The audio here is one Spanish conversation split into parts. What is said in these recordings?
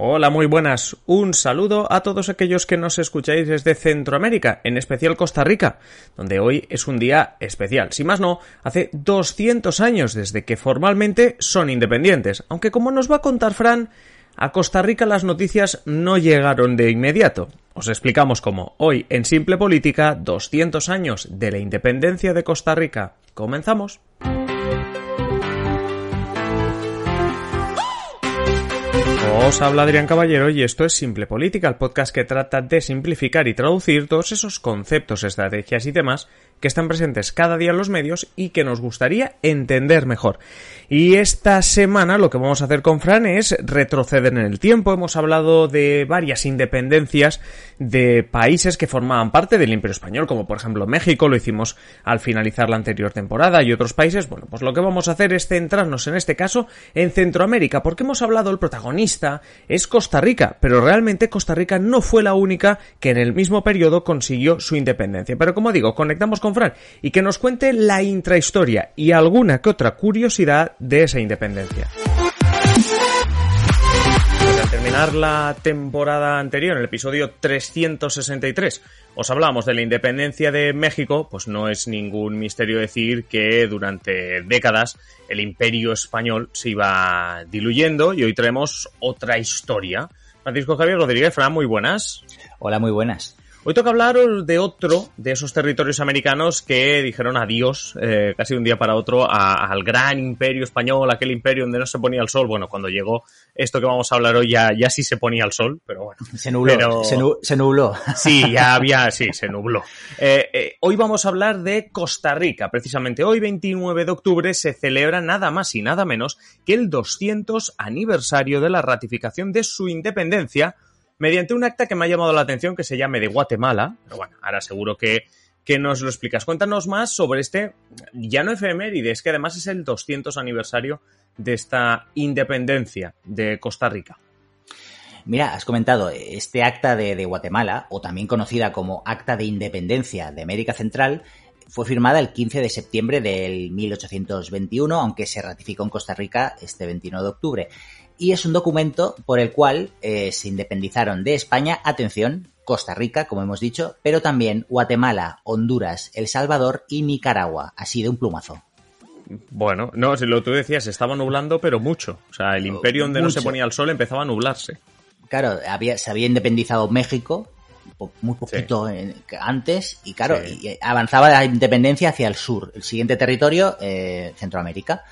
Hola, muy buenas. Un saludo a todos aquellos que nos escucháis desde Centroamérica, en especial Costa Rica, donde hoy es un día especial. Si más no, hace 200 años desde que formalmente son independientes, aunque como nos va a contar Fran, a Costa Rica las noticias no llegaron de inmediato. Os explicamos cómo. Hoy, en Simple Política, 200 años de la independencia de Costa Rica. Comenzamos. Os habla Adrián Caballero y esto es Simple Política, el podcast que trata de simplificar y traducir todos esos conceptos, estrategias y temas que están presentes cada día en los medios y que nos gustaría entender mejor. Y esta semana lo que vamos a hacer con Fran es retroceder en el tiempo. Hemos hablado de varias independencias de países que formaban parte del Imperio Español, como por ejemplo México, lo hicimos al finalizar la anterior temporada, y otros países. Bueno, pues lo que vamos a hacer es centrarnos en este caso en Centroamérica, porque hemos hablado el protagonista es Costa Rica, pero realmente Costa Rica no fue la única que en el mismo periodo consiguió su independencia. Pero como digo, conectamos con Y que nos cuente la intrahistoria y alguna que otra curiosidad de esa independencia terminar la temporada anterior, en el episodio 363, os hablamos de la independencia de México, pues no es ningún misterio decir que durante décadas el imperio español se iba diluyendo y hoy traemos otra historia. Francisco Javier Rodríguez, Fran, muy buenas. Hola, muy buenas. Hoy toca hablar de otro de esos territorios americanos que dijeron adiós eh, casi un día para otro al gran imperio español, aquel imperio donde no se ponía el sol. Bueno, cuando llegó esto que vamos a hablar hoy ya, ya sí se ponía el sol, pero bueno. Se nubló. Se, nubló. Sí, ya había, sí, se nubló. Eh, eh, hoy vamos a hablar de Costa Rica. Precisamente hoy, 29 de octubre, se celebra nada más y nada menos que el 200 aniversario de la ratificación de su independencia mediante un acta que me ha llamado la atención que se llame de Guatemala. Pero bueno, ahora seguro que, que nos lo explicas. Cuéntanos más sobre este, ya no efeméride, es que además es el 200 aniversario de esta independencia de Costa Rica. Mira, has comentado este acta de, de, Guatemala, o también conocida como Acta de Independencia de América Central, fue firmada el 15 de septiembre del 1821, aunque se ratificó en Costa Rica este 21 de octubre y es un documento por el cual eh, se independizaron de España, atención, Costa Rica, como hemos dicho, pero también Guatemala, Honduras, El Salvador y Nicaragua, así de un plumazo. Bueno, no, si lo tú decías, estaba nublando, pero mucho. O sea, el imperio donde no se ponía el sol empezaba a nublarse. Claro, había, se había independizado México muy poquito antes y claro, avanzaba la independencia hacia el sur, el siguiente territorio, eh, Centroamérica.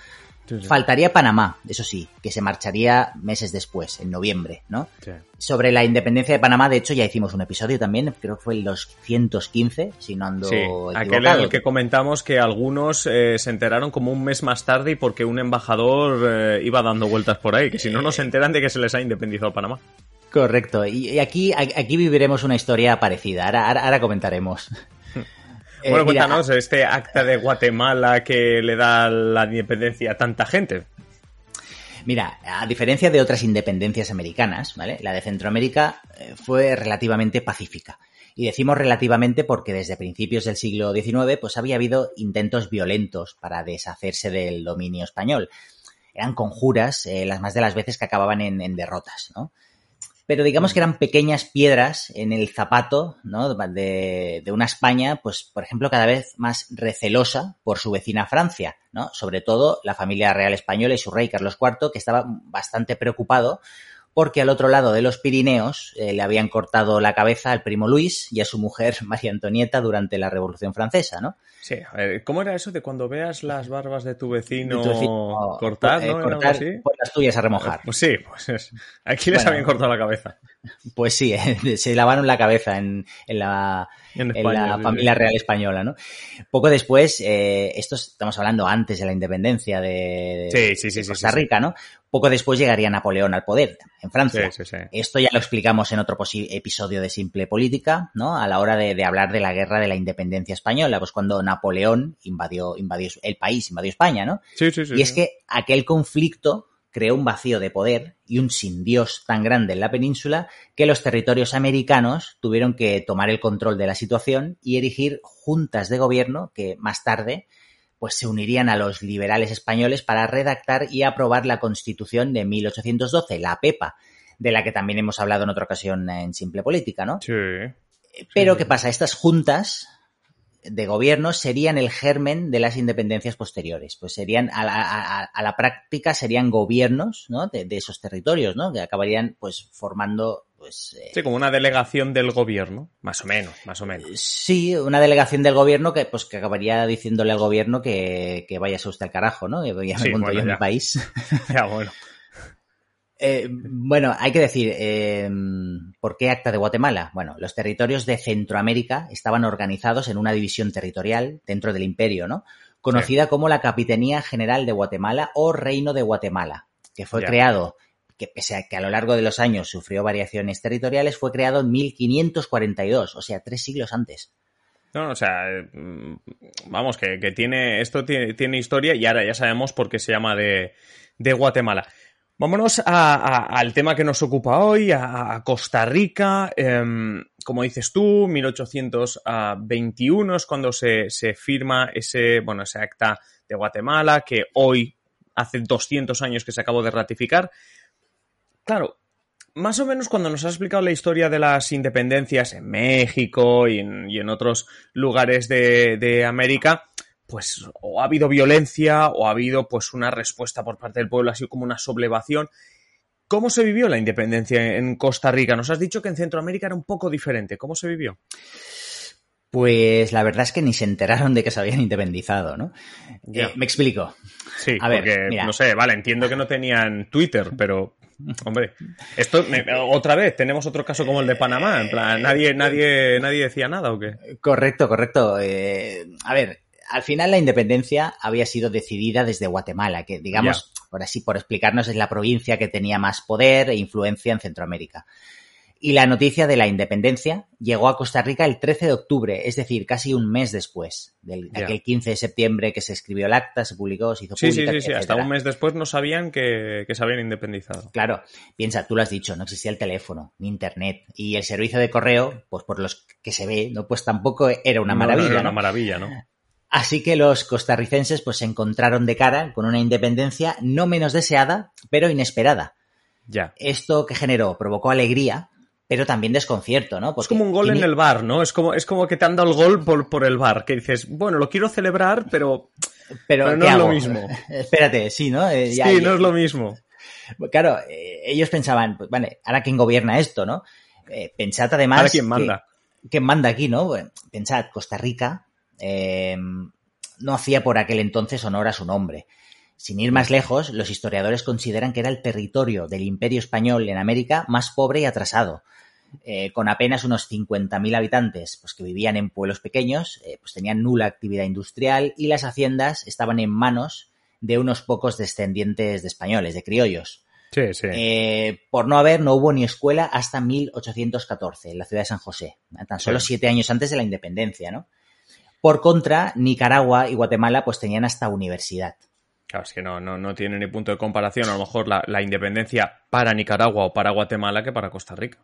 Faltaría Panamá, eso sí, que se marcharía meses después, en noviembre, ¿no? Sobre la independencia de Panamá, de hecho, ya hicimos un episodio también, creo que fue el 215, si no ando sí, aquel en el que comentamos que algunos eh, se enteraron como un mes más tarde y porque un embajador eh, iba dando vueltas por ahí, que si no, no se enteran de que se les ha independizado Panamá. Correcto, y aquí, aquí viviremos una historia parecida, ahora comentaremos. Eh, bueno, cuéntanos, este acta de Guatemala que le da la independencia a tanta gente. Mira, a diferencia de otras independencias americanas, ¿vale? La de Centroamérica eh, fue relativamente pacífica. Y decimos relativamente porque desde principios del siglo XIX pues había habido intentos violentos para deshacerse del dominio español. Eran conjuras, eh, las más de las veces que acababan en, en derrotas, ¿no? Pero digamos que eran pequeñas piedras en el zapato ¿no? de, una España, pues, por ejemplo, cada vez más recelosa por su vecina Francia, ¿no? Sobre todo la familia real española y su rey Carlos IV, que estaba bastante preocupado porque al otro lado de los Pirineos eh, le habían cortado la cabeza al primo Luis y a su mujer María Antonieta durante la Revolución Francesa, ¿no? Sí, a ver, ¿cómo era eso de cuando veas las barbas de tu vecino, cortar, eh, ¿no? cortar, pues las tuyas a remojar. Pues sí, pues aquí les habían cortado la cabeza. Pues sí, se lavaron la cabeza en, la, la familia real española, ¿no? Poco después, eh, esto estamos hablando antes de la independencia de, Costa Rica, ¿no? Poco después llegaría Napoleón al poder en Francia. Esto ya lo explicamos en otro episodio de Simple Política, ¿no? A la hora de, hablar de la guerra de la independencia española, pues cuando Napoleón invadió, invadió el país, invadió España, ¿no? Sí, sí, sí. Y es que aquel conflicto creó un vacío de poder y un sin Dios tan grande en la península que los territorios americanos tuvieron que tomar el control de la situación y erigir juntas de gobierno que más tarde pues se unirían a los liberales españoles para redactar y aprobar la Constitución de 1812, la PEPA, de la que también hemos hablado en otra ocasión en Simple Política, ¿no? Sí. Pero ¿qué pasa? Estas juntas de gobierno serían el germen de las independencias posteriores. Pues serían, a la, práctica, serían gobiernos ¿no? de, esos territorios, ¿no? Que acabarían, pues, formando, pues... Eh, sí, como una delegación del gobierno, más o menos, más o menos. Sí, una delegación del gobierno que, pues, que acabaría diciéndole al gobierno que, que vaya a usted al carajo, ¿no? Ya me yo en mi país. Ya, bueno. Eh, bueno, hay que decir, eh, ¿por qué Acta de Guatemala? Bueno, los territorios de Centroamérica estaban organizados en una división territorial dentro del imperio, ¿no? Conocida como la Capitanía General de Guatemala o Reino de Guatemala, que fue creado, que pese a que a lo largo de los años sufrió variaciones territoriales, fue creado en 1542, o sea, tres siglos antes. No, o sea, mm, vamos, que, tiene, esto tiene, tiene, historia y ahora ya sabemos por qué se llama de, Guatemala. Vámonos al tema que nos ocupa hoy, a, Costa Rica. Em, como dices tú, 1821 es cuando se, firma ese, bueno, ese acta de Guatemala, que hoy hace 200 años que se acabó de ratificar. Claro, más o menos cuando nos has explicado la historia de las independencias en México y en, otros lugares de, de América, pues o ha habido violencia o ha habido pues una respuesta por parte del pueblo, así como una sublevación. ¿Cómo se vivió la independencia en Costa Rica? Nos has dicho que en Centroamérica era un poco diferente. ¿Cómo se vivió? Pues la verdad es que ni se enteraron de que se habían independizado, ¿no? Eh, me explico. Sí, a ver, porque, no sé, vale, entiendo que no tenían Twitter, pero Hombre, esto otra vez tenemos otro caso como el de Panamá, en plan, nadie, nadie, nadie decía nada o qué. Correcto, correcto. Eh, a ver, al final la independencia había sido decidida desde Guatemala, que digamos, por así, por explicarnos, es la provincia que tenía más poder e influencia en Centroamérica. Y la noticia de la independencia llegó a Costa Rica el 13 de octubre, es decir, casi un mes después del, de aquel 15 de septiembre que se escribió el acta, se publicó, se hizo sí, Sí, sí, sí, hasta un mes después no sabían que, se habían independizado. Claro, piensa, tú lo has dicho, no existía el teléfono, ni internet, y el servicio de correo, pues por los que se ve, no pues tampoco era una maravilla. era una maravilla, ¿no? Así que los costarricenses pues se encontraron de cara con una independencia no menos deseada, pero inesperada. Ya. Esto que generó provocó alegría, pero también desconcierto, ¿no? es como un gol en el bar, ¿no? Es como, es como que te han dado el gol por, por el bar, que dices, bueno, lo quiero celebrar, pero, pero, no es lo mismo. Espérate, sí, ¿no? Eh, sí, no es lo mismo. Claro, eh, ellos pensaban, pues, vale, ahora quién gobierna esto, ¿no? Eh, pensad además... Ahora quién manda. ¿Quién manda aquí, no? pensad, Costa Rica no hacía por aquel entonces honor a su nombre. Sin ir más lejos, los historiadores consideran que era el territorio del Imperio Español en América más pobre y atrasado. Eh, con apenas unos 50.000 habitantes, pues que vivían en pueblos pequeños, eh, pues tenían nula actividad industrial y las haciendas estaban en manos de unos pocos descendientes de españoles, de criollos. Sí, sí. Eh, por no haber, no hubo ni escuela hasta 1814, en la ciudad de San José, tan solo siete años antes de la independencia, ¿no? Por contra, Nicaragua y Guatemala pues tenían hasta universidad. Claro, es que no, no, no tiene ni punto de comparación a lo mejor la, independencia para Nicaragua o para Guatemala que para Costa Rica.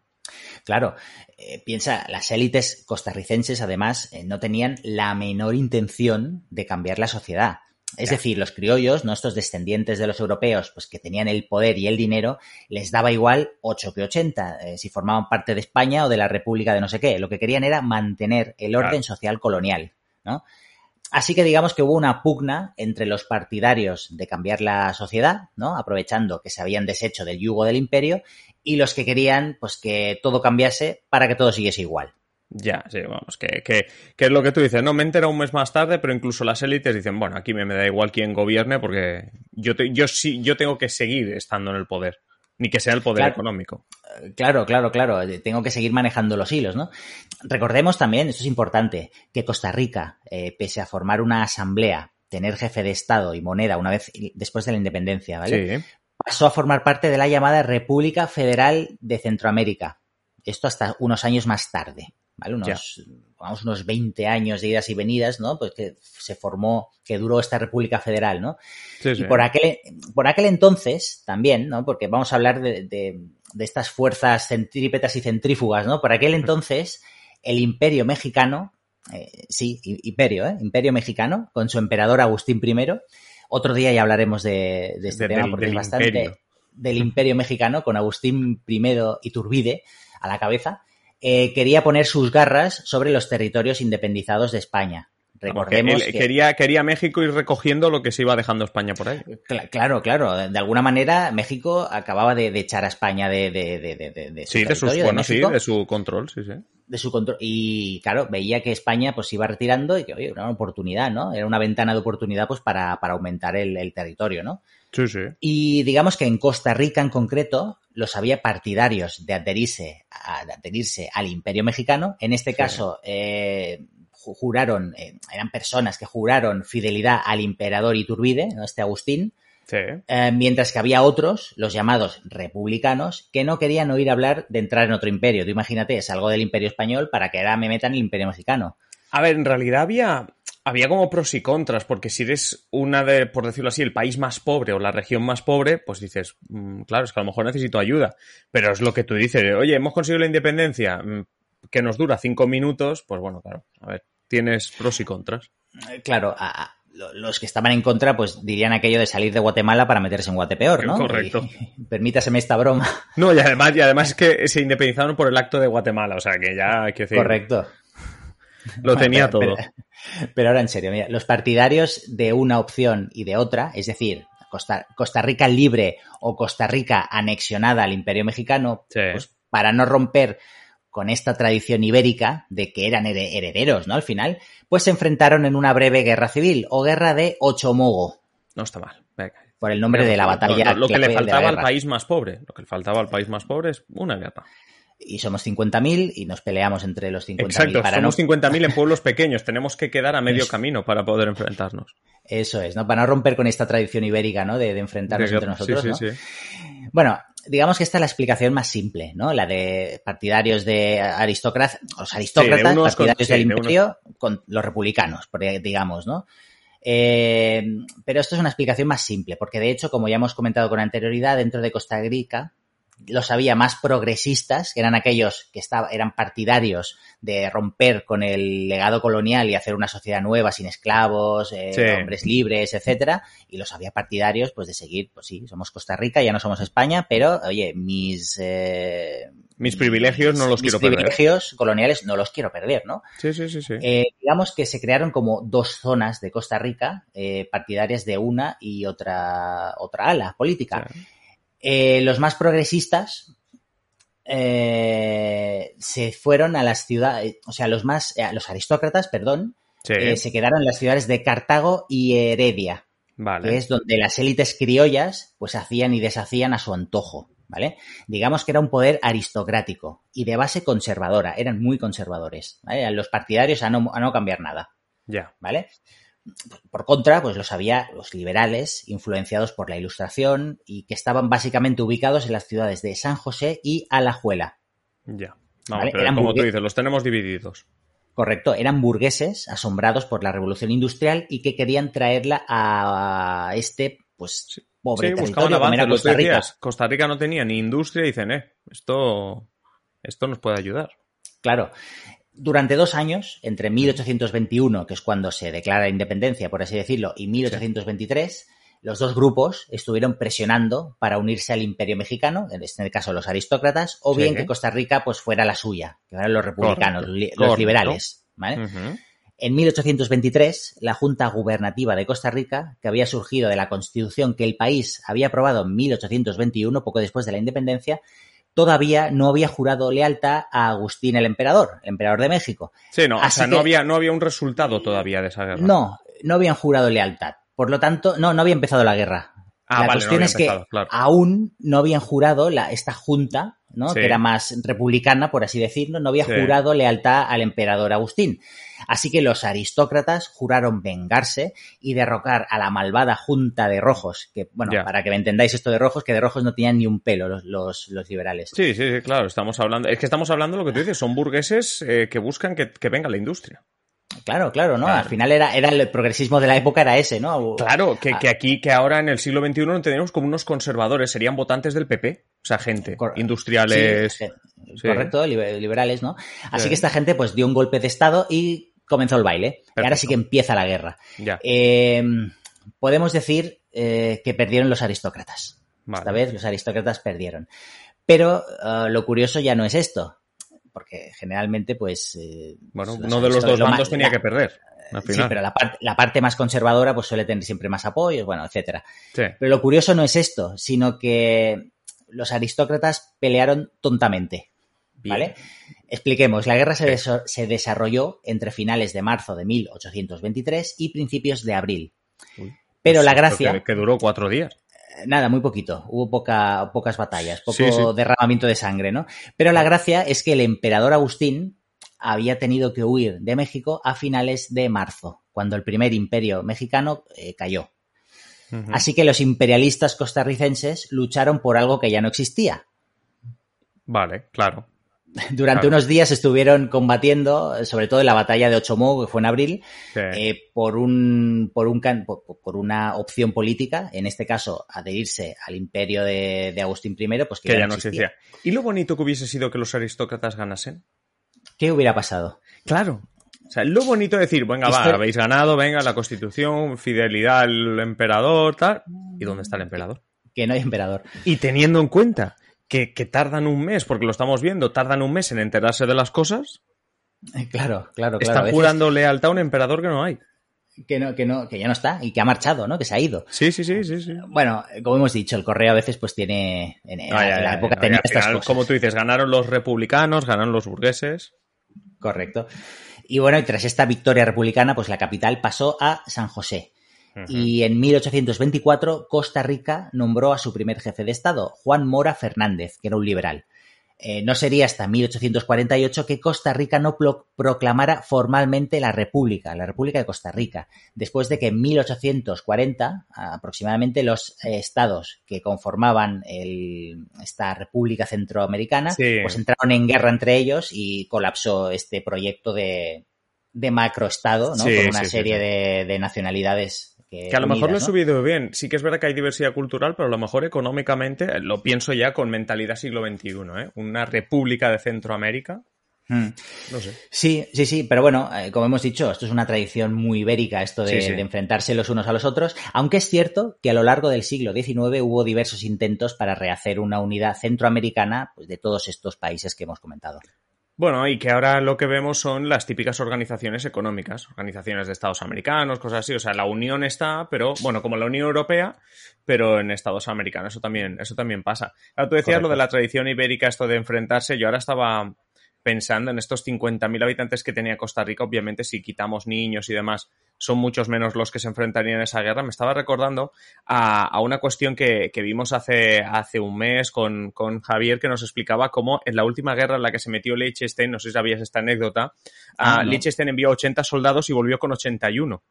Claro, eh, piensa, las élites costarricenses además eh, no tenían la menor intención de cambiar la sociedad. Es decir, los criollos, nuestros descendientes de los europeos, pues que tenían el poder y el dinero, les daba igual 8 que 80, eh, si formaban parte de España o de la República de no sé qué. Lo que querían era mantener el orden social colonial. ¿no? Así que digamos que hubo una pugna entre los partidarios de cambiar la sociedad, ¿no? Aprovechando que se habían deshecho del yugo del imperio y los que querían, pues, que todo cambiase para que todo siguiese igual. Ya, sí, vamos, que, que, es lo que tú dices, no, me entero un mes más tarde, pero incluso las élites dicen, bueno, aquí me, da igual quién gobierne porque yo, yo sí, yo tengo que seguir estando en el poder, ni que sea el poder económico. Claro, claro, claro. Tengo que seguir manejando los hilos, ¿no? Recordemos también, esto es importante, que Costa Rica, eh, pese a formar una asamblea, tener jefe de Estado y moneda una vez después de la independencia, ¿vale? Sí. Pasó a formar parte de la llamada República Federal de Centroamérica. Esto hasta unos años más tarde, ¿vale? Unos, vamos, unos 20 años de idas y venidas, ¿no? Pues que se formó, que duró esta República Federal, ¿no? Sí, sí. Y por aquel, por aquel entonces también, ¿no? Porque vamos a hablar de, de estas fuerzas centrípetas y centrífugas, ¿no? Por aquel entonces, el imperio mexicano, eh, sí, imperio, ¿eh? Imperio mexicano, con su emperador Agustín I. Otro día ya hablaremos de, este tema porque es bastante del imperio mexicano, con Agustín I Iturbide a la cabeza, eh, quería poner sus garras sobre los territorios independizados de España. Recordemos que, Quería, quería México ir recogiendo lo que se iba dejando España por ahí. Claro, claro. De alguna manera, México acababa de, echar a España de, de, de, su sí, de, bueno, sí, de su control, sí, sí. De su control. Y claro, veía que España pues iba retirando y que, oye, era una oportunidad, ¿no? Era una ventana de oportunidad pues para, para aumentar el, territorio, ¿no? Sí, sí. Y digamos que en Costa Rica en concreto los había partidarios de adherirse, a, de adherirse al imperio mexicano. En este caso, eh, juraron, eh, eran personas que juraron fidelidad al emperador Iturbide, este Agustín, eh, mientras que había otros, los llamados republicanos, que no querían oír hablar de entrar en otro imperio. Tú imagínate, salgo del imperio español para que ahora me metan en el imperio mexicano. A ver, en realidad había, había como pros y contras, porque si eres una de, por decirlo así, el país más pobre o la región más pobre, pues dices, mm, claro, es que a lo mejor necesito ayuda. Pero es lo que tú dices, oye, hemos conseguido la independencia, mm, que nos dura cinco minutos, pues bueno, claro, a ver, tienes pros y contras. Claro, los que estaban en contra, pues dirían aquello de salir de Guatemala para meterse en Guatepeor, ¿no? Correcto. permítaseme esta broma. No, y además, y además es que se independizaron por el acto de Guatemala, o sea que ya hay que decir. Correcto. Lo tenía todo. Pero, ahora en serio, mira, los partidarios de una opción y de otra, es decir, Costa, Costa Rica libre o Costa Rica anexionada al Imperio Mexicano, pues para no romper con esta tradición ibérica de que eran herederos, ¿no? Al final, pues se enfrentaron en una breve guerra civil o guerra de Ochomogo. No está mal. Por el nombre de la batalla. lo que, le faltaba al país más pobre. Lo que le faltaba al país más pobre es una guerra. Y somos 50.000 y nos peleamos entre los 50.000. Exacto, somos 50.000 en pueblos pequeños. Tenemos que quedar a medio camino para poder enfrentarnos. Eso es, ¿no? Para no romper con esta tradición ibérica, ¿no? De, enfrentarnos entre nosotros, sí, sí, Sí. Bueno, digamos que esta es la explicación más simple, ¿no? La de partidarios de aristócratas, los aristócratas, partidarios del imperio, con los republicanos, digamos, ¿no? Eh, pero esto es una explicación más simple, porque de hecho, como ya hemos comentado con anterioridad, dentro de Costa Rica, los había más progresistas, que eran aquellos que eran partidarios de romper con el legado colonial y hacer una sociedad nueva sin esclavos, eh, hombres libres, etcétera, y los había partidarios pues de seguir, pues sí, somos Costa Rica, ya no somos España, pero oye, mis eh, mis privilegios no los quiero perder. Mis privilegios coloniales no los quiero perder, ¿no? Sí, sí, sí, sí. Eh, digamos que se crearon como dos zonas de Costa Rica, partidarias de una y otra otra ala política. Eh, los más progresistas eh, se fueron a las ciudades, o sea, los más, eh, los aristócratas, perdón, se quedaron en las ciudades de Cartago y Heredia, vale. que es donde las élites criollas pues hacían y deshacían a su antojo, ¿vale? Digamos que era un poder aristocrático y de base conservadora, eran muy conservadores, ¿vale? Los partidarios a no, a no cambiar nada, ya, ¿vale? Por contra, pues los había los liberales, influenciados por la Ilustración y que estaban básicamente ubicados en las ciudades de San José y Alajuela. Ya. como tú dices, los tenemos divididos. Correcto, eran burgueses asombrados por la revolución industrial y que querían traerla a este, pues, pobre sí, territorio como Costa Rica. Costa Rica no tenía ni industria y dicen, eh, esto, esto nos puede ayudar. Claro. Durante dos años, entre 1821, que es cuando se declara la independencia, por así decirlo, y 1823, los dos grupos estuvieron presionando para unirse al imperio mexicano, en este caso los aristócratas, o bien que Costa Rica pues fuera la suya, que eran los republicanos, los liberales. En 1823, la Junta Gubernativa de Costa Rica, que había surgido de la constitución que el país había aprobado en 1821, poco después de la independencia, todavía no había jurado lealtad a Agustín el emperador, emperador de México. Sí, no, o sea, no, había, no había un resultado todavía de esa guerra. No, no habían jurado lealtad. Por lo tanto, no, no había empezado la guerra. Ah, la vale, cuestión no es que claro. aún no habían jurado la, esta junta, ¿no? Sí. que era más republicana, por así decirlo, no había Sí. jurado lealtad al emperador Agustín. Así que los aristócratas juraron vengarse y derrocar a la malvada junta de rojos, que, bueno, para que me entendáis esto de rojos, que de rojos no tenían ni un pelo los, los, los liberales. Sí, sí, sí, claro, estamos hablando, es que estamos hablando de lo que tú dices, son burgueses eh, que buscan que, que venga la industria. Claro, claro, ¿no? Claro. Al final era, era el progresismo de la época era ese, ¿no? Claro, que, que aquí, que ahora en el siglo XXI no tenemos como unos conservadores, serían votantes del PP, o sea, gente, Cor- industriales. Sí, Sí. Correcto, liber- liberales, ¿no? Así Sí. que esta gente pues dio un golpe de estado y comenzó el baile. Y ahora sí que empieza la guerra. Ya, Eh, podemos decir eh, que perdieron los aristócratas. vale. Esta vez los aristócratas perdieron. Pero eh, lo curioso ya no es esto. Porque generalmente, pues. eh, Bueno, uno de los dos bandos tenía la- que perder. Al Sí, final. pero la, parte la parte más conservadora pues suele tener siempre más apoyos, bueno, etcétera. Sí. Pero lo curioso no es esto, sino que los aristócratas pelearon tontamente. Bien. ¿Vale? Expliquemos, la guerra se, se desarrolló entre finales de marzo de 1823 y principios de abril. Uy, Pero Pues la gracia, Que, que duró cuatro días. Nada, muy poquito, hubo poca, pocas batallas, poco Sí, sí. derramamiento de sangre, ¿no? Pero la gracia es que el emperador Agustín había tenido que huir de México a finales de marzo, cuando el primer imperio mexicano eh, cayó. Así que los imperialistas costarricenses lucharon por algo que ya no existía. Vale, claro. Durante Claro. unos días estuvieron combatiendo, sobre todo en la batalla de Ochomo, que fue en abril, Sí. eh, por, un, por, un, por, una opción política, en este caso adherirse al imperio de, de Agustín I, pues que, que ya no existía. ¿Y lo bonito que hubiese sido que los aristócratas ganasen? ¿Qué hubiera pasado? Claro. O sea, lo bonito de decir, venga, va, habéis ganado, venga, la constitución, fidelidad al emperador, tal. ¿Y dónde está el emperador? Que no hay emperador. Y teniendo en cuenta que, que tardan un mes, porque lo estamos viendo, tardan un mes en enterarse de las cosas, Claro, claro, claro. a están jurando lealtad a un emperador que no hay. Que, no, que, no, que ya no está y que ha marchado, ¿no? Que se ha ido. Sí, sí, sí, sí. sí. Bueno, como hemos dicho, el correo a veces pues tiene... En, la época tenía estas final, cosas. Como tú dices, ganaron los republicanos, ganaron los burgueses. Correcto. Y bueno, y tras esta victoria republicana, pues la capital pasó a San José. Y en 1824 Costa Rica nombró a su primer jefe de Estado, Juan Mora Fernández, que era un liberal. Eh, no sería hasta 1848 que Costa Rica no pro- proclamara formalmente la República, la República de Costa Rica, después de que en 1840 aproximadamente los eh, estados que conformaban el- esta República Centroamericana Sí. pues entraron en guerra entre ellos y colapsó este proyecto de, de macroestado, ¿no? Sí, Con una sí, serie de nacionalidades que, Que a lo mejor lo he subido bien. Sí que es verdad que hay diversidad cultural, pero a lo mejor económicamente eh, lo pienso ya con mentalidad siglo XXI, ¿eh? Una república de Centroamérica. Mm. No sé. Sí, sí, sí, pero bueno, eh, como hemos dicho, esto es una tradición muy ibérica, esto de, Sí, sí. de enfrentarse los unos a los otros, aunque es cierto que a lo largo del siglo XIX hubo diversos intentos para rehacer una unidad centroamericana pues, de todos estos países que hemos comentado. Bueno, y que ahora lo que vemos son las típicas organizaciones económicas, organizaciones de estados americanos, cosas así. O sea, la Unión está, pero bueno, como la Unión Europea, pero en estados americanos. Eso también, eso también pasa. Ahora tú decías Correcto. lo de la tradición ibérica, esto de enfrentarse. Yo ahora estaba pensando en estos 50.000 habitantes que tenía Costa Rica. Obviamente, si quitamos niños y demás, son muchos menos los que se enfrentarían a esa guerra. Me estaba recordando a, a una cuestión que, que vimos hace, hace un mes con, con Javier que nos explicaba cómo en la última guerra en la que se metió Liechtenstein, no sé si sabías esta anécdota, Ah, a no. Liechtenstein envió 80 soldados y volvió con 81.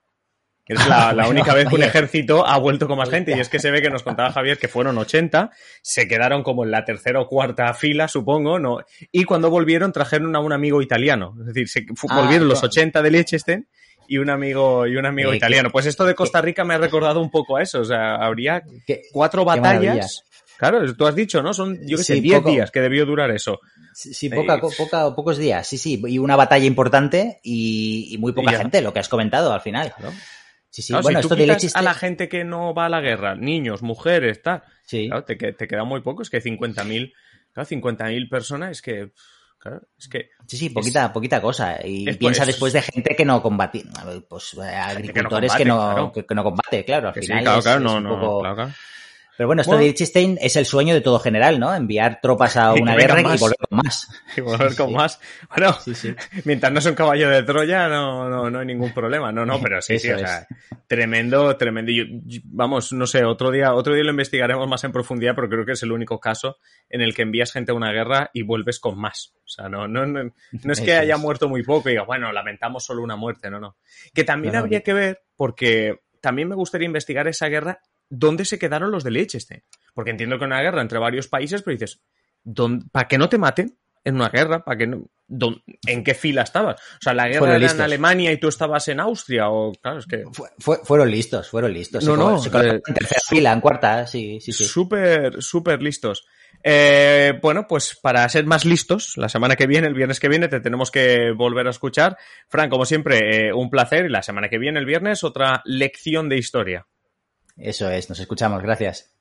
Es la, única vez que un ejército ha vuelto con más gente. Y es que se ve que nos contaba Javier que fueron 80, se quedaron como en la tercera o cuarta fila, supongo, ¿no? Y cuando volvieron trajeron a un amigo italiano. Es decir, se, Ah, volvieron los claro. 80 de Liechtenstein y un amigo, y un amigo Eh, italiano. Pues esto de Costa Rica me ha recordado un poco a eso. O sea, habría cuatro batallas. Claro, tú has dicho, ¿no? Son, yo qué sé, Sí, 10 poco. días que debió durar eso. Sí, sí, poca, Eh, poca, pocos días, sí, sí, y una batalla importante y, y muy poca Y gente, lo que has comentado al final. Claro. Sí, sí, Claro, bueno, si esto tú de a la gente que no va a la guerra, niños, mujeres, tal, Sí. claro, te, te queda muy poco. Es que 50.000, claro, 50.000 personas, es que, claro, es que Sí, sí, poquita, poquita cosa. Y piensa pues- después de gente que no combate, pues agricultores que no, combate, claro. que, que no combate, claro, al final claro, es- claro, es no, un no, poco- claro, claro. Pero bueno, esto de Liechtenstein es el sueño de todo general, ¿no? Enviar tropas a una guerra y volver con más. Y volver con más. Bueno, mientras no sea un caballo de Troya, no, no, no hay ningún problema. No, no, pero sí, sí, o sea, tremendo, tremendo. vamos, no sé, otro día, otro día lo investigaremos más en profundidad, pero creo que es el único caso en el que envías gente a una guerra y vuelves con más. O sea, no, no, no, no es que haya muerto muy poco y diga, bueno, lamentamos solo una muerte, no, no. Que también habría que ver, porque también me gustaría investigar esa guerra ¿dónde se quedaron los de Liechtenstein? Porque entiendo que una guerra entre varios países, pero dices, ¿para que no te maten en una guerra? ¿Para que no, ¿En qué fila estabas? O sea, la guerra era en Alemania y tú estabas en Austria, o claro, es que. fueron listos, fueron listos. No, no. Eh, en tercera fila, en cuarta, sí, sí, sí. Súper, súper listos. Eh, bueno, pues para ser más listos, la semana que viene, el viernes que viene, te tenemos que volver a escuchar. Fran, como siempre, eh, un placer. Y la semana que viene, el viernes, otra lección de historia. Eso es, nos escuchamos, gracias.